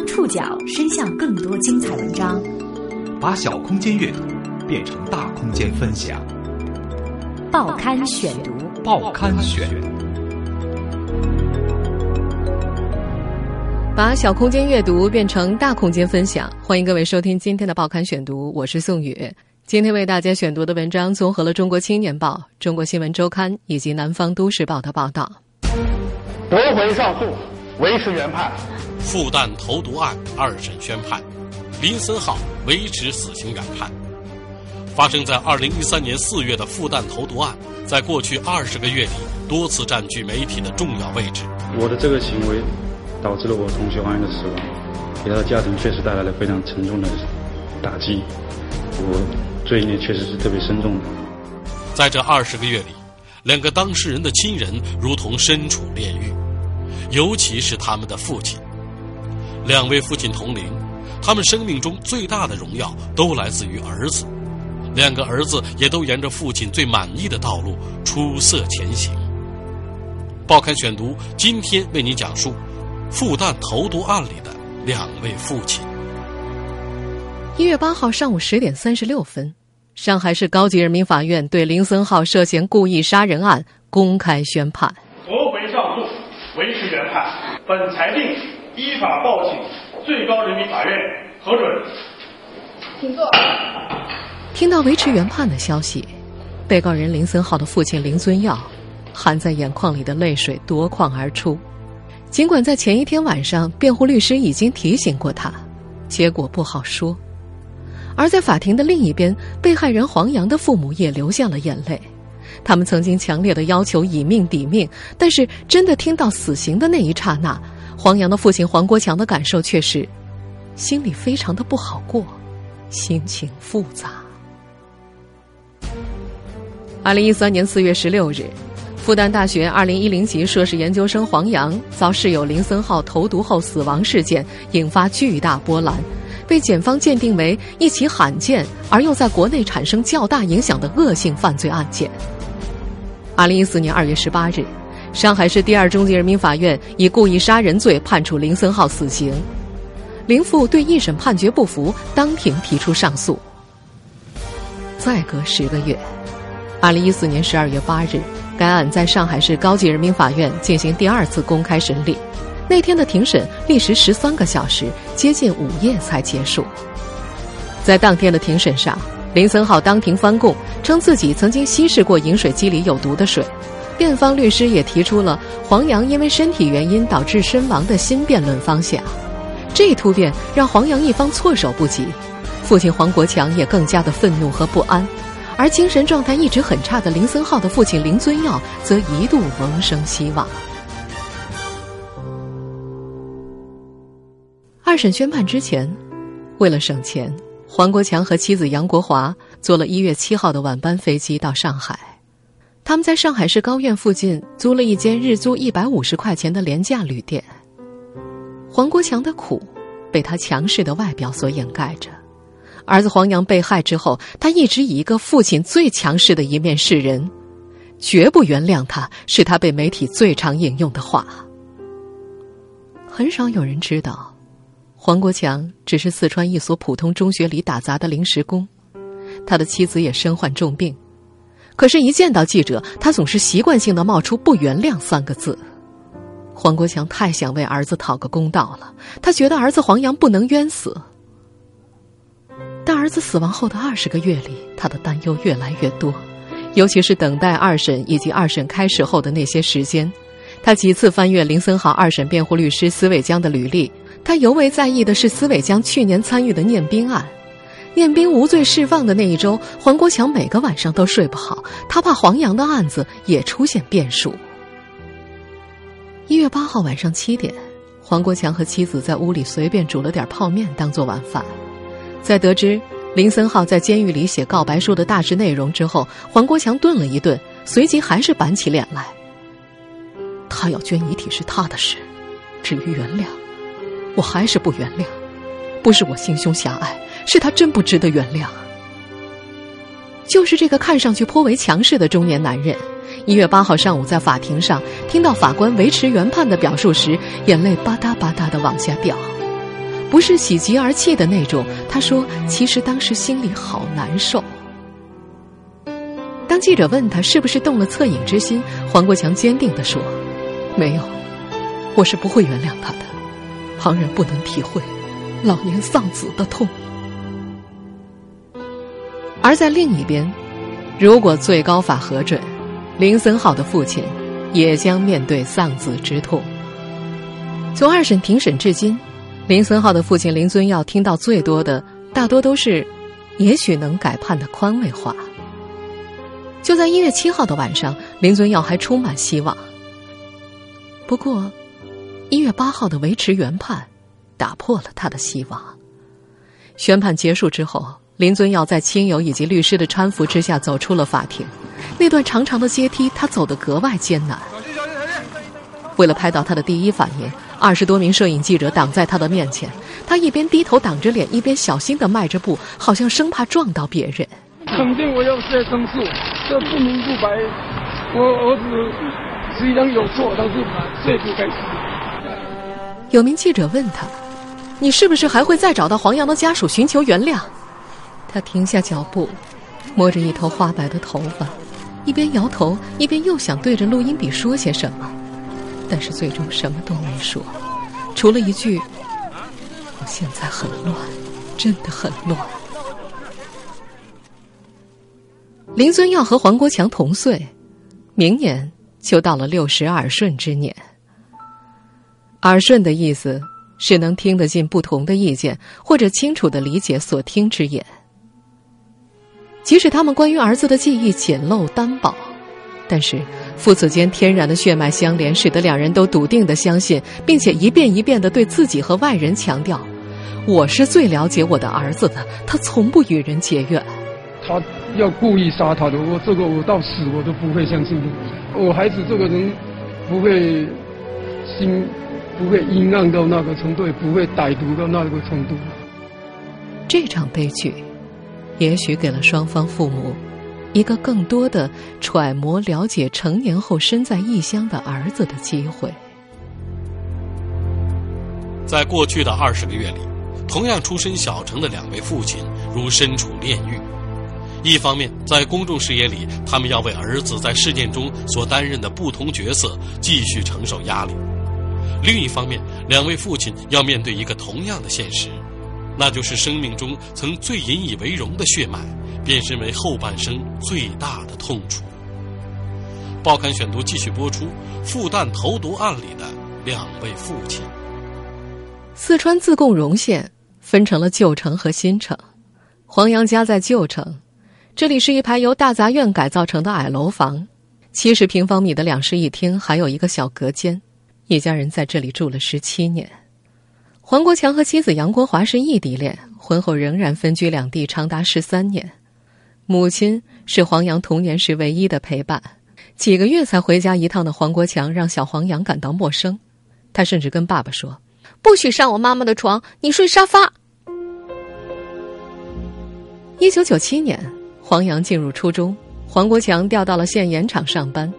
将触角伸向更多精彩文章，把小空间阅读变成大空间分享。报刊选读，报刊选，把小空间阅读变成大空间分享。欢迎各位收听今天的报刊选读，我是宋宇。今天为大家选读的文章综合了《中国青年报》、《中国新闻周刊》以及《南方都市报》的报道。驳回上诉，维持原判。复旦投毒案二审宣判，林森浩维持死刑原判。发生在二零一三年四月的复旦投毒案，在过去二十个月里多次占据媒体的重要位置。我的这个行为，导致了我同学王源的死亡，给他的家庭确实带来了非常沉重的打击。我罪孽确实是特别深重的。在这二十个月里，两个当事人的亲人如同身处炼狱，尤其是他们的父亲。两位父亲同龄，他们生命中最大的荣耀都来自于儿子。两个儿子也都沿着父亲最满意的道路出色前行。报刊选读今天为您讲述复旦投毒案里的两位父亲。一月八号上午十点三十六分，上海市高级人民法院对林森浩涉嫌故意杀人案公开宣判。驳回上诉，维持原判。本裁定依法报请最高人民法院核准。请坐。听到维持原判的消息，被告人林森浩的父亲林尊耀，含在眼眶里的泪水夺眶而出。尽管在前一天晚上，辩护律师已经提醒过他，结果不好说。而在法庭的另一边，被害人黄洋的父母也流下了眼泪。他们曾经强烈的要求以命抵命，但是真的听到死刑的那一刹那，黄洋的父亲黄国强的感受却是，心里非常的不好过，心情复杂。二零一三年四月十六日，复旦大学二零一零级硕士研究生黄洋遭室友林森浩投毒后死亡事件引发巨大波澜，被检方鉴定为一起罕见而又在国内产生较大影响的恶性犯罪案件。二零一四年二月十八日，上海市第二中级人民法院以故意杀人罪判处林森浩死刑。林父对一审判决不服，当庭提出上诉。再隔十个月。二零一四年十二月八日，该案在上海市高级人民法院进行第二次公开审理。那天的庭审历时十三个小时，接近午夜才结束。在当天的庭审上，林森浩当庭翻供，称自己曾经稀释过饮水机里有毒的水。辩方律师也提出了黄洋因为身体原因导致身亡的新辩论方向。这一突变让黄洋一方措手不及，父亲黄国强也更加的愤怒和不安。而精神状态一直很差的林森浩的父亲林尊耀，则一度萌生希望。二审宣判之前，为了省钱，黄国强和妻子杨国华坐了一月七号的晚班飞机到上海。他们在上海市高院附近租了一间日租一百五十块钱的廉价旅店。黄国强的苦，被他强势的外表所掩盖着。儿子黄洋被害之后，他一直以一个父亲最强势的一面示人，绝不原谅他，是他被媒体最常引用的话。很少有人知道，黄国强只是四川一所普通中学里打杂的临时工，他的妻子也身患重病，可是，一见到记者，他总是习惯性的冒出“不原谅”三个字。黄国强太想为儿子讨个公道了，他觉得儿子黄洋不能冤死。但儿子死亡后的二十个月里，他的担忧越来越多，尤其是等待二审以及二审开始后的那些时间，他几次翻阅林森浩二审辩护律师司伟江的履历，他尤为在意的是司伟江去年参与的念兵案。念兵无罪释放的那一周，黄国强每个晚上都睡不好，他怕黄洋的案子也出现变数。一月八号晚上七点，黄国强和妻子在屋里随便煮了点泡面当做晚饭。在得知林森浩在监狱里写告白书的大致内容之后，黄国强顿了一顿，随即还是板起脸来。他要捐遗体是他的事，至于原谅，我还是不原谅。不是我心胸狭隘，是他真不值得原谅。就是这个看上去颇为强势的中年男人，一月八号上午在法庭上听到法官维持原判的表述时，眼泪吧嗒吧嗒的往下掉。不是喜极而泣的那种。他说：“其实当时心里好难受。”当记者问他是不是动了恻隐之心，黄国强坚定的说：“没有，我是不会原谅他的。旁人不能体会老年丧子的痛。”而在另一边，如果最高法核准，林森浩的父亲也将面对丧子之痛。从二审庭审至今，林森浩的父亲林尊耀听到最多的，大多都是“也许能改判”的宽慰话。就在一月七号的晚上，林尊耀还充满希望。不过，一月八号的维持原判，打破了他的希望。宣判结束之后，林尊耀在亲友以及律师的搀扶之下走出了法庭。那段长长的阶梯，他走得格外艰难。为了拍到他的第一反应，二十多名摄影记者挡在他的面前。他一边低头挡着脸，一边小心地迈着步，好像生怕撞到别人。肯定我要再申诉，这不明不白，我儿子虽然有错，但是罪不该死。有名记者问他：“你是不是还会再找到黄洋的家属寻求原谅？”他停下脚步，摸着一头花白的头发，一边摇头，一边又想对着录音笔说些什么，但是最终什么都没说，除了一句：“我现在很乱，真的很乱。”林尊耀和黄国强同岁，明年就到了六十耳顺之年。耳顺的意思是能听得进不同的意见，或者清楚的理解所听之言。即使他们关于儿子的记忆简陋单薄，但是父子间天然的血脉相连，使得两人都笃定的相信，并且一遍一遍的对自己和外人强调：“我是最了解我的儿子的，他从不与人结怨。”他要故意杀他的，我这个我到死我都不会相信的。我孩子这个人不会心不会阴暗到那个程度，也不会歹毒到那个程度。这场悲剧，也许给了双方父母一个更多的揣摩了解成年后身在异乡的儿子的机会。在过去的二十个月里，同样出身小城的两位父亲如身处炼狱。一方面，在公众视野里，他们要为儿子在事件中所担任的不同角色继续承受压力；另一方面，两位父亲要面对一个同样的现实，那就是生命中曾最引以为荣的血脉，变身为后半生最大的痛楚。报刊选读继续播出：复旦投毒案里的两位父亲。四川自贡荣县分成了旧城和新城，黄洋家在旧城。这里是一排由大杂院改造成的矮楼房，七十平方米的两室一厅，还有一个小隔间。一家人在这里住了十七年。黄国强和妻子杨国华是异地恋，婚后仍然分居两地长达十三年。母亲是黄洋童年时唯一的陪伴，几个月才回家一趟的黄国强让小黄洋感到陌生。他甚至跟爸爸说：“不许上我妈妈的床，你睡沙发。”一九九七年。黄洋进入初中，黄国强调到了县盐厂上班，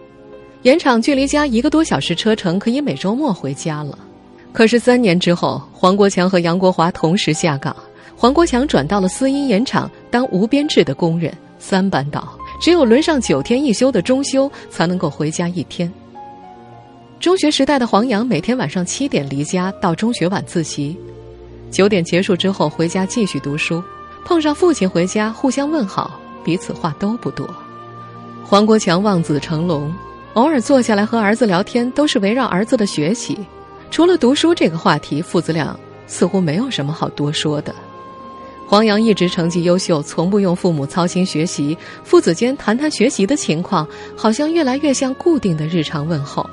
盐厂距离家一个多小时车程，可以每周末回家了。可是三年之后，黄国强和杨国华同时下岗，黄国强转到了私营盐厂当无编制的工人，三班倒，只有轮上九天一休的中休才能够回家一天。中学时代的黄洋每天晚上七点离家到中学晚自习，九点结束之后回家继续读书，碰上父亲回家互相问好。彼此话都不多，黄国强望子成龙，偶尔坐下来和儿子聊天，都是围绕儿子的学习。除了读书这个话题，父子俩似乎没有什么好多说的。黄洋一直成绩优秀，从不用父母操心学习，父子间谈谈学习的情况，好像越来越像固定的日常问候。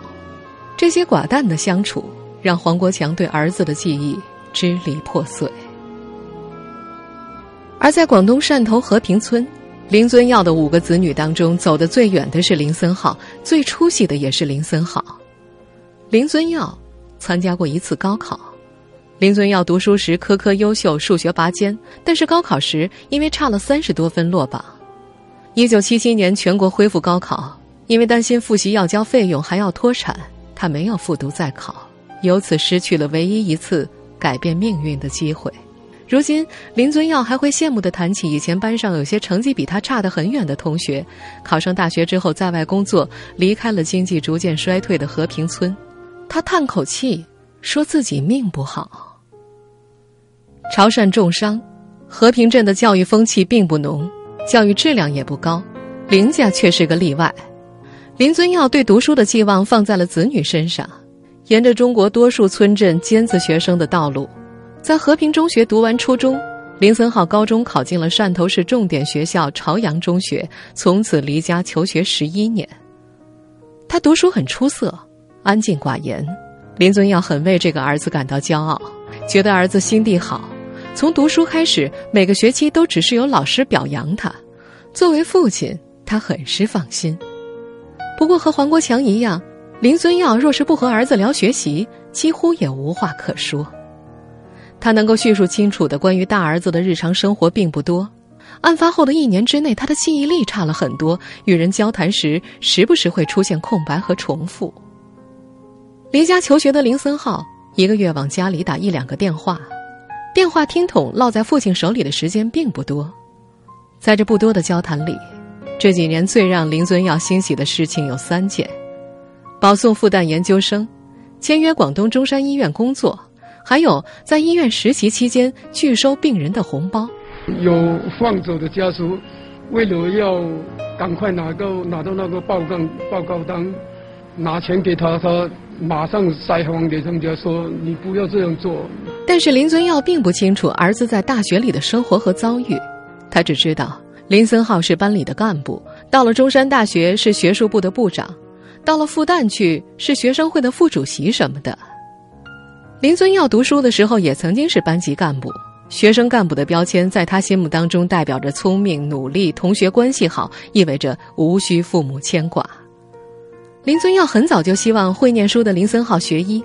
这些寡淡的相处，让黄国强对儿子的记忆支离破碎。而在广东汕头和平村。林尊耀的五个子女当中，走得最远的是林森浩，最出息的也是林森浩。林尊耀参加过一次高考，林尊耀读书时科科优秀，数学拔尖，但是高考时因为差了三十多分落榜。一九七七年全国恢复高考，因为担心复习要交费用还要脱产，他没有复读再考，由此失去了唯一一次改变命运的机会。如今，林尊耀还会羡慕地谈起以前班上有些成绩比他差得很远的同学，考上大学之后在外工作，离开了经济逐渐衰退的和平村。他叹口气，说自己命不好。潮汕重商，和平镇的教育风气并不浓，教育质量也不高，林家却是个例外。林尊耀对读书的寄望放在了子女身上，沿着中国多数村镇尖子学生的道路。在和平中学读完初中，林森浩高中考进了汕头市重点学校朝阳中学，从此离家求学十一年。他读书很出色，安静寡言。林尊耀很为这个儿子感到骄傲，觉得儿子心地好。从读书开始，每个学期都只是有老师表扬他。作为父亲，他很是放心。不过和黄国强一样，林尊耀若是不和儿子聊学习，几乎也无话可说。他能够叙述清楚的关于大儿子的日常生活并不多。案发后的一年之内，他的记忆力差了很多，与人交谈时时不时会出现空白和重复。离家求学的林森浩一个月往家里打一两个电话，电话听筒落在父亲手里的时间并不多。在这不多的交谈里，这几年最让林尊耀欣喜的事情有三件：保送复旦研究生，签约广东中山医院工作。还有在医院实习期间拒收病人的红包，有放走的家属，为了要赶快拿到拿到那个报告报告单，拿钱给他，他马上塞谎给他们家说你不要这样做。但是林尊耀并不清楚儿子在大学里的生活和遭遇，他只知道林森浩是班里的干部，到了中山大学是学术部的部长，到了复旦去是学生会的副主席什么的。林尊耀读书的时候也曾经是班级干部，学生干部的标签在他心目当中代表着聪明、努力、同学关系好，意味着无需父母牵挂。林尊耀很早就希望会念书的林森浩学医，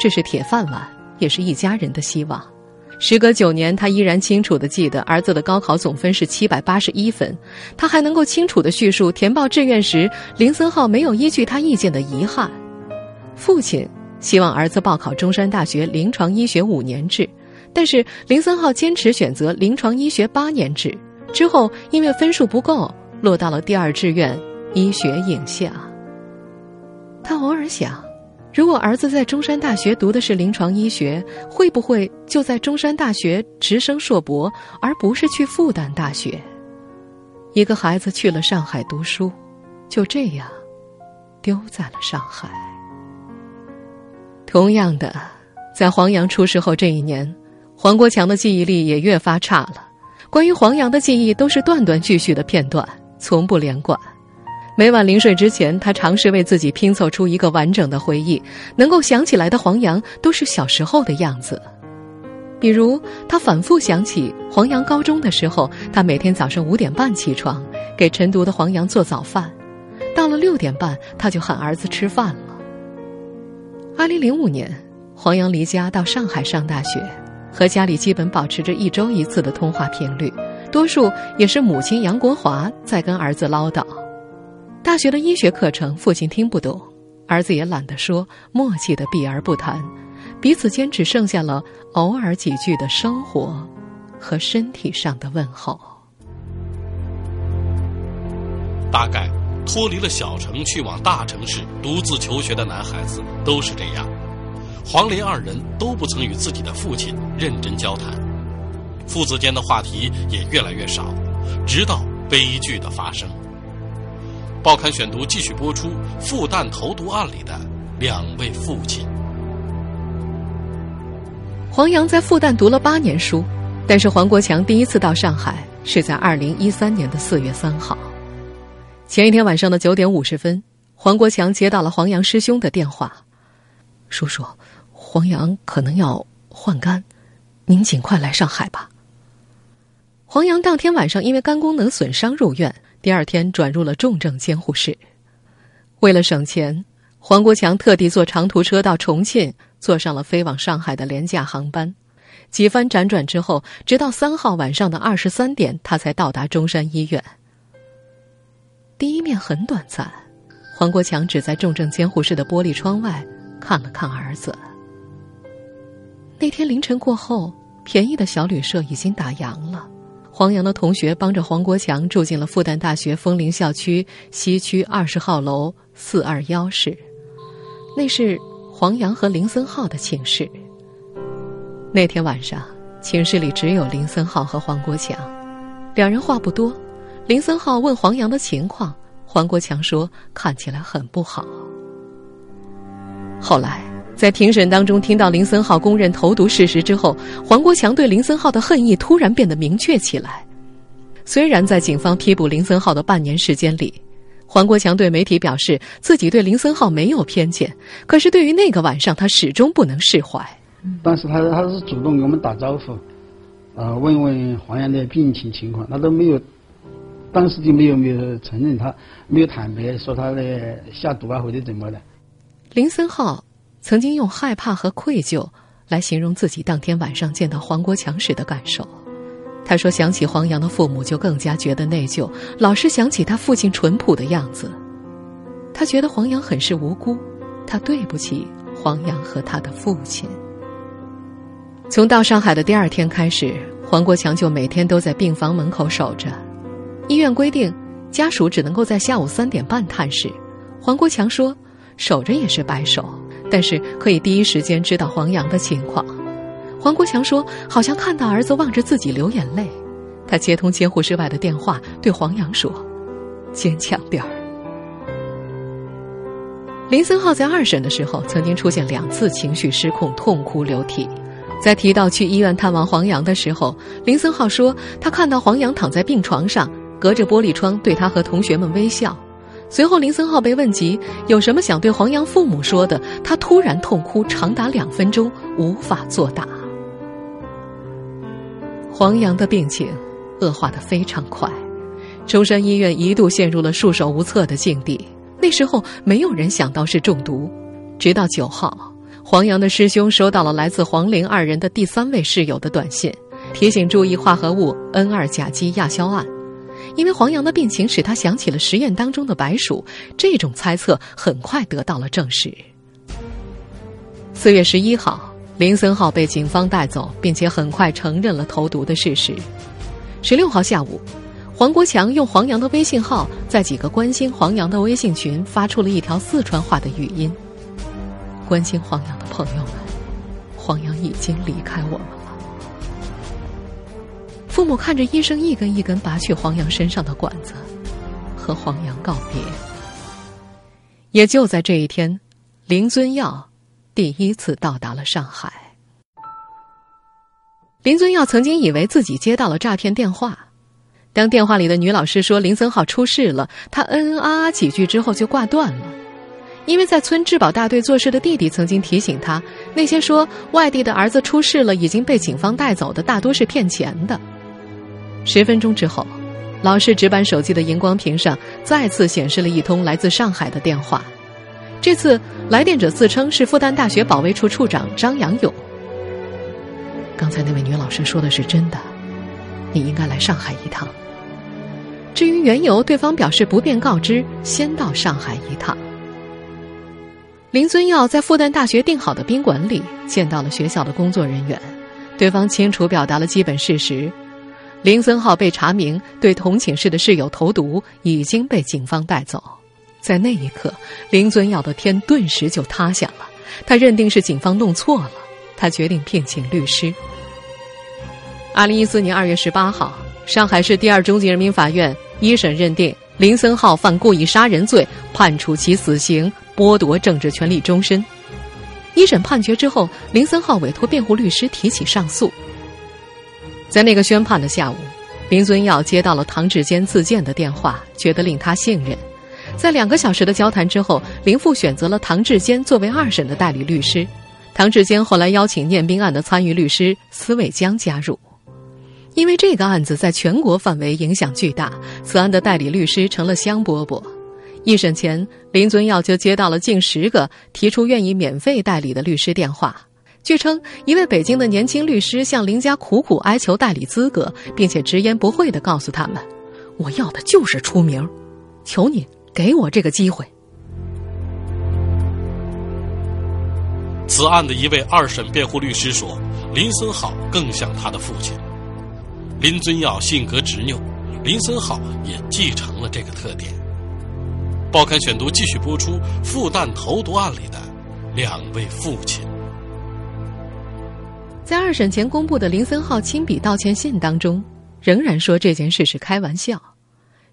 这是铁饭碗，也是一家人的希望。时隔九年，他依然清楚的记得儿子的高考总分是七百八十一分，他还能够清楚的叙述填报志愿时林森浩没有依据他意见的遗憾。父亲。希望儿子报考中山大学临床医学五年制，但是林森浩坚持选择临床医学八年制。之后因为分数不够，落到了第二志愿医学影像。他偶尔想，如果儿子在中山大学读的是临床医学，会不会就在中山大学直升硕博，而不是去复旦大学？一个孩子去了上海读书，就这样丢在了上海。同样的，在黄洋出事后这一年，黄国强的记忆力也越发差了。关于黄洋的记忆都是断断续续的片段，从不连贯。每晚临睡之前，他尝试为自己拼凑出一个完整的回忆，能够想起来的黄杨都是小时候的样子。比如，他反复想起黄杨高中的时候，他每天早上五点半起床，给晨读的黄杨做早饭，到了六点半，他就喊儿子吃饭了。二零零五年，黄杨离家到上海上大学，和家里基本保持着一周一次的通话频率，多数也是母亲杨国华在跟儿子唠叨。大学的医学课程，父亲听不懂，儿子也懒得说，默契的避而不谈，彼此间只剩下了偶尔几句的生活和身体上的问候。大概。脱离了小城去往大城市独自求学的男孩子都是这样，黄连二人都不曾与自己的父亲认真交谈，父子间的话题也越来越少，直到悲剧的发生。报刊选读继续播出复旦投毒案里的两位父亲。黄洋在复旦读了八年书，但是黄国强第一次到上海是在二零一三年的四月三号。前一天晚上的九点五十分，黄国强接到了黄洋师兄的电话：“叔叔，黄洋可能要换肝，您尽快来上海吧。”黄洋当天晚上因为肝功能损伤入院，第二天转入了重症监护室。为了省钱，黄国强特地坐长途车到重庆，坐上了飞往上海的廉价航班。几番辗转之后，直到三号晚上的二十三点，他才到达中山医院。第一面很短暂，黄国强只在重症监护室的玻璃窗外看了看儿子。那天凌晨过后，便宜的小旅社已经打烊了。黄洋的同学帮着黄国强住进了复旦大学枫林校区西区二十号楼四二幺室，那是黄洋和林森浩的寝室。那天晚上，寝室里只有林森浩和黄国强，两人话不多。林森浩问黄洋的情况，黄国强说看起来很不好。后来。在庭审当中，听到林森浩供认投毒事实之后，黄国强对林森浩的恨意突然变得明确起来。虽然在警方批捕林森浩的半年时间里，黄国强对媒体表示自己对林森浩没有偏见，可是对于那个晚上，他始终不能释怀。当时他他是主动给我们打招呼，呃，问问黄洋的病情情况，他都没有，当时就没有没有承认他没有坦白说他的下毒啊或者怎么的。林森浩。曾经用害怕和愧疚来形容自己当天晚上见到黄国强时的感受。他说：“想起黄洋的父母，就更加觉得内疚，老是想起他父亲淳朴的样子。他觉得黄洋很是无辜，他对不起黄洋和他的父亲。”从到上海的第二天开始，黄国强就每天都在病房门口守着。医院规定，家属只能够在下午三点半探视。黄国强说：“守着也是白守。”但是可以第一时间知道黄洋的情况。黄国强说：“好像看到儿子望着自己流眼泪。”他接通监护室外的电话，对黄洋说：“坚强点儿。”林森浩在二审的时候曾经出现两次情绪失控、痛哭流涕。在提到去医院探望黄洋的时候，林森浩说：“他看到黄洋躺在病床上，隔着玻璃窗对他和同学们微笑。”随后，林森浩被问及有什么想对黄洋父母说的，他突然痛哭长达两分钟，无法作答。黄洋的病情恶化的非常快，中山医院一度陷入了束手无策的境地。那时候，没有人想到是中毒，直到九号，黄洋的师兄收到了来自黄玲二人的第三位室友的短信，提醒注意化合物 N 二甲基亚硝胺。因为黄洋的病情使他想起了实验当中的白鼠，这种猜测很快得到了证实。四月十一号，林森浩被警方带走，并且很快承认了投毒的事实。十六号下午，黄国强用黄洋的微信号，在几个关心黄洋的微信群发出了一条四川话的语音：“关心黄洋的朋友们，黄洋已经离开我们。”父母看着医生一根一根拔去黄洋身上的管子，和黄洋告别。也就在这一天，林尊耀第一次到达了上海。林尊耀曾经以为自己接到了诈骗电话，当电话里的女老师说林森浩出事了，他嗯嗯啊啊几句之后就挂断了，因为在村质保大队做事的弟弟曾经提醒他，那些说外地的儿子出事了已经被警方带走的，大多是骗钱的。十分钟之后，老师纸板手机的荧光屏上再次显示了一通来自上海的电话。这次来电者自称是复旦大学保卫处处长张阳勇。刚才那位女老师说的是真的，你应该来上海一趟。至于缘由，对方表示不便告知，先到上海一趟。林尊耀在复旦大学订好的宾馆里见到了学校的工作人员，对方清楚表达了基本事实。林森浩被查明对同寝室的室友投毒，已经被警方带走。在那一刻，林尊耀的天顿时就塌下了。他认定是警方弄错了，他决定聘请律师。二零一四年二月十八号，上海市第二中级人民法院一审认定林森浩犯故意杀人罪，判处其死刑，剥夺政治权利终身。一审判决之后，林森浩委托辩护律师提起上诉。在那个宣判的下午，林尊耀接到了唐志坚自荐的电话，觉得令他信任。在两个小时的交谈之后，林父选择了唐志坚作为二审的代理律师。唐志坚后来邀请念兵案的参与律师司伟江加入，因为这个案子在全国范围影响巨大，此案的代理律师成了香饽饽。一审前，林尊耀就接到了近十个提出愿意免费代理的律师电话。据称，一位北京的年轻律师向林家苦苦哀求代理资格，并且直言不讳的告诉他们：“我要的就是出名，求你给我这个机会。”此案的一位二审辩护律师说：“林森浩更像他的父亲。林尊耀性格执拗，林森浩也继承了这个特点。报刊选读继续播出复旦投毒案里的两位父亲。在二审前公布的林森浩亲笔道歉信当中，仍然说这件事是开玩笑，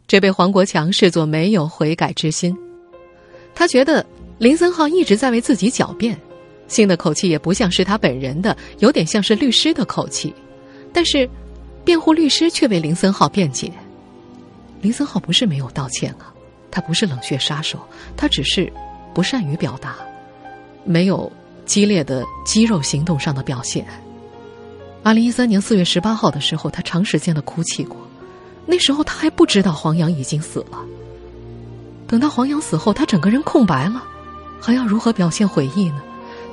这被黄国强视作没有悔改之心。他觉得林森浩一直在为自己狡辩，信的口气也不像是他本人的，有点像是律师的口气。但是，辩护律师却为林森浩辩解：林森浩不是没有道歉啊，他不是冷血杀手，他只是不善于表达，没有激烈的肌肉行动上的表现。二零一三年四月十八号的时候，他长时间的哭泣过。那时候他还不知道黄洋已经死了。等到黄洋死后，他整个人空白了，还要如何表现悔意呢？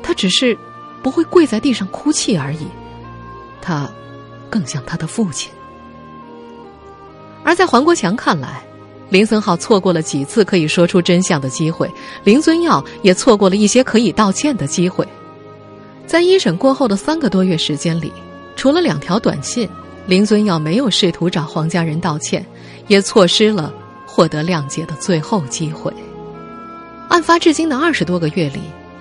他只是不会跪在地上哭泣而已。他更像他的父亲。而在黄国强看来，林森浩错过了几次可以说出真相的机会，林尊耀也错过了一些可以道歉的机会。在一审过后的三个多月时间里。除了两条短信，林尊耀没有试图找黄家人道歉，也错失了获得谅解的最后机会。案发至今的二十多个月里，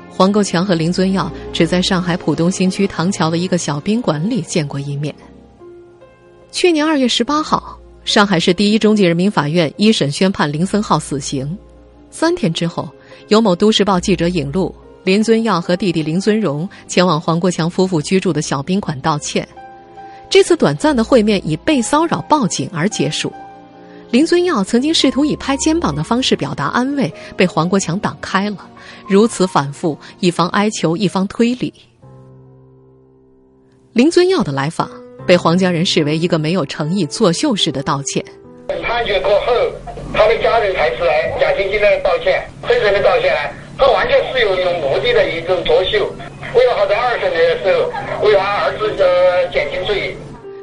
黄国强和林尊耀只在上海浦东新区唐桥的一个小宾馆里见过一面。去年二月十八号，上海市第一中级人民法院一审宣判林森浩死刑。三天之后，有某都市报记者引路。林尊耀和弟弟林尊荣前往黄国强夫妇居住的小宾馆道歉。这次短暂的会面以被骚扰报警而结束。林尊耀曾经试图以拍肩膀的方式表达安慰，被黄国强挡开了。如此反复，一方哀求，一方推理。林尊耀的来访被黄家人视为一个没有诚意、作秀式的道歉。判决过后，他的家人才出来假惺惺的道歉，真诚的道歉。他完全是有有目的的一种作秀，为了好在二审的时候为他儿子呃减轻罪。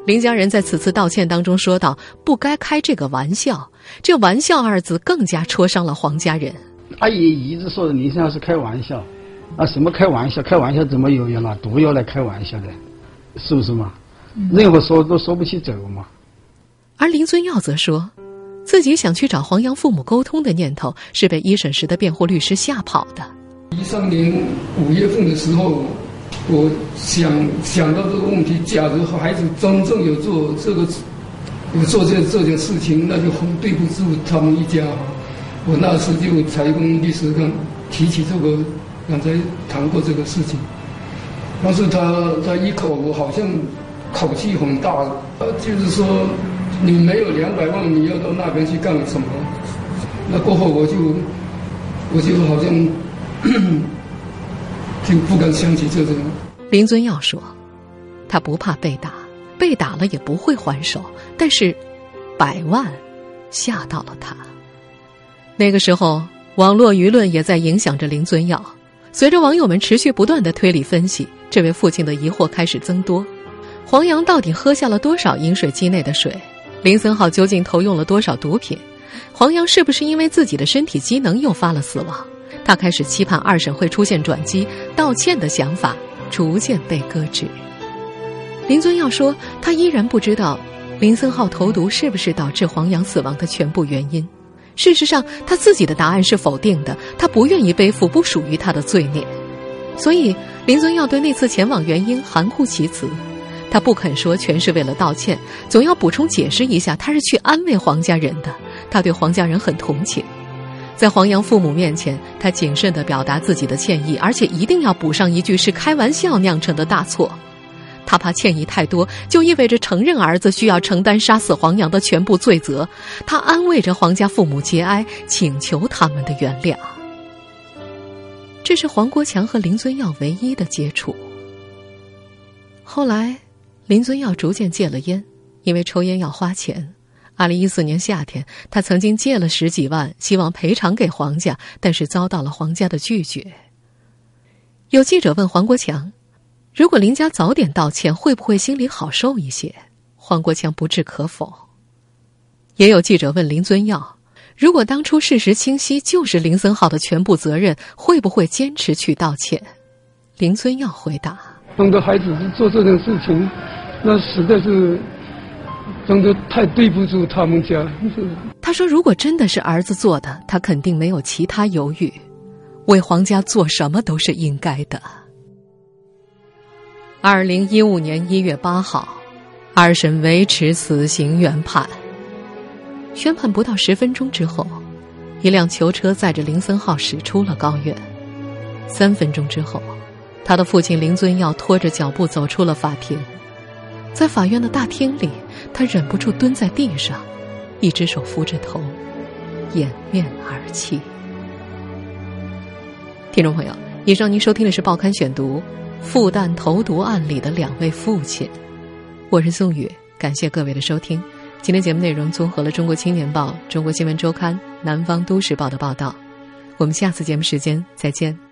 林家人在此次道歉当中说道：“不该开这个玩笑。”这“玩笑”二字更加戳伤了黄家人。阿姨一直说林先生是开玩笑，啊，什么开玩笑？开玩笑怎么有要拿毒药来开玩笑的？是不是嘛？任何说都说不起走嘛。而林尊耀则说。自己想去找黄洋父母沟通的念头，是被一审时的辩护律师吓跑的。一三年五月份的时候，我想想到这个问题：，假如孩子真正有做这个，有做这这件事情，那就很对不住他们一家。我那时就才跟律师刚提起这个，刚才谈过这个事情。但是他他一口好像口气很大，呃，就是说。你没有两百万，你要到那边去干什么？那过后我就，我就好像就不敢想起这种。林尊耀说：“他不怕被打，被打了也不会还手。但是，百万吓到了他。那个时候，网络舆论也在影响着林尊耀。随着网友们持续不断的推理分析，这位父亲的疑惑开始增多：黄洋到底喝下了多少饮水机内的水？”林森浩究竟投用了多少毒品？黄洋是不是因为自己的身体机能诱发了死亡？他开始期盼二审会出现转机，道歉的想法逐渐被搁置。林尊耀说，他依然不知道林森浩投毒是不是导致黄洋死亡的全部原因。事实上，他自己的答案是否定的，他不愿意背负不属于他的罪孽。所以，林尊耀对那次前往原因含糊其辞。他不肯说全是为了道歉，总要补充解释一下，他是去安慰黄家人的。他对黄家人很同情，在黄洋父母面前，他谨慎地表达自己的歉意，而且一定要补上一句是开玩笑酿成的大错。他怕歉意太多，就意味着承认儿子需要承担杀死黄洋的全部罪责。他安慰着黄家父母节哀，请求他们的原谅。这是黄国强和林尊耀唯一的接触。后来。林尊耀逐渐戒了烟，因为抽烟要花钱。二零一四年夏天，他曾经借了十几万，希望赔偿给黄家，但是遭到了黄家的拒绝。有记者问黄国强：“如果林家早点道歉，会不会心里好受一些？”黄国强不置可否。也有记者问林尊耀：“如果当初事实清晰，就是林森浩的全部责任，会不会坚持去道歉？”林尊耀回答。当着孩子做这种事情，那实在是真的太对不住他们家。他说：“如果真的是儿子做的，他肯定没有其他犹豫，为皇家做什么都是应该的。”二零一五年一月八号，二审维持死刑原判。宣判不到十分钟之后，一辆囚车载着林森浩驶出了高院。三分钟之后，他的父亲林尊耀拖着脚步走出了法庭。在法院的大厅里，他忍不住蹲在地上，一只手扶着头，掩面而泣。听众朋友，以上您收听的是《报刊选读》，复旦投毒案里的两位父亲。我是宋宇，感谢各位的收听。今天节目内容综合了《中国青年报》《中国新闻周刊》《南方都市报》的报道。我们下次节目时间再见。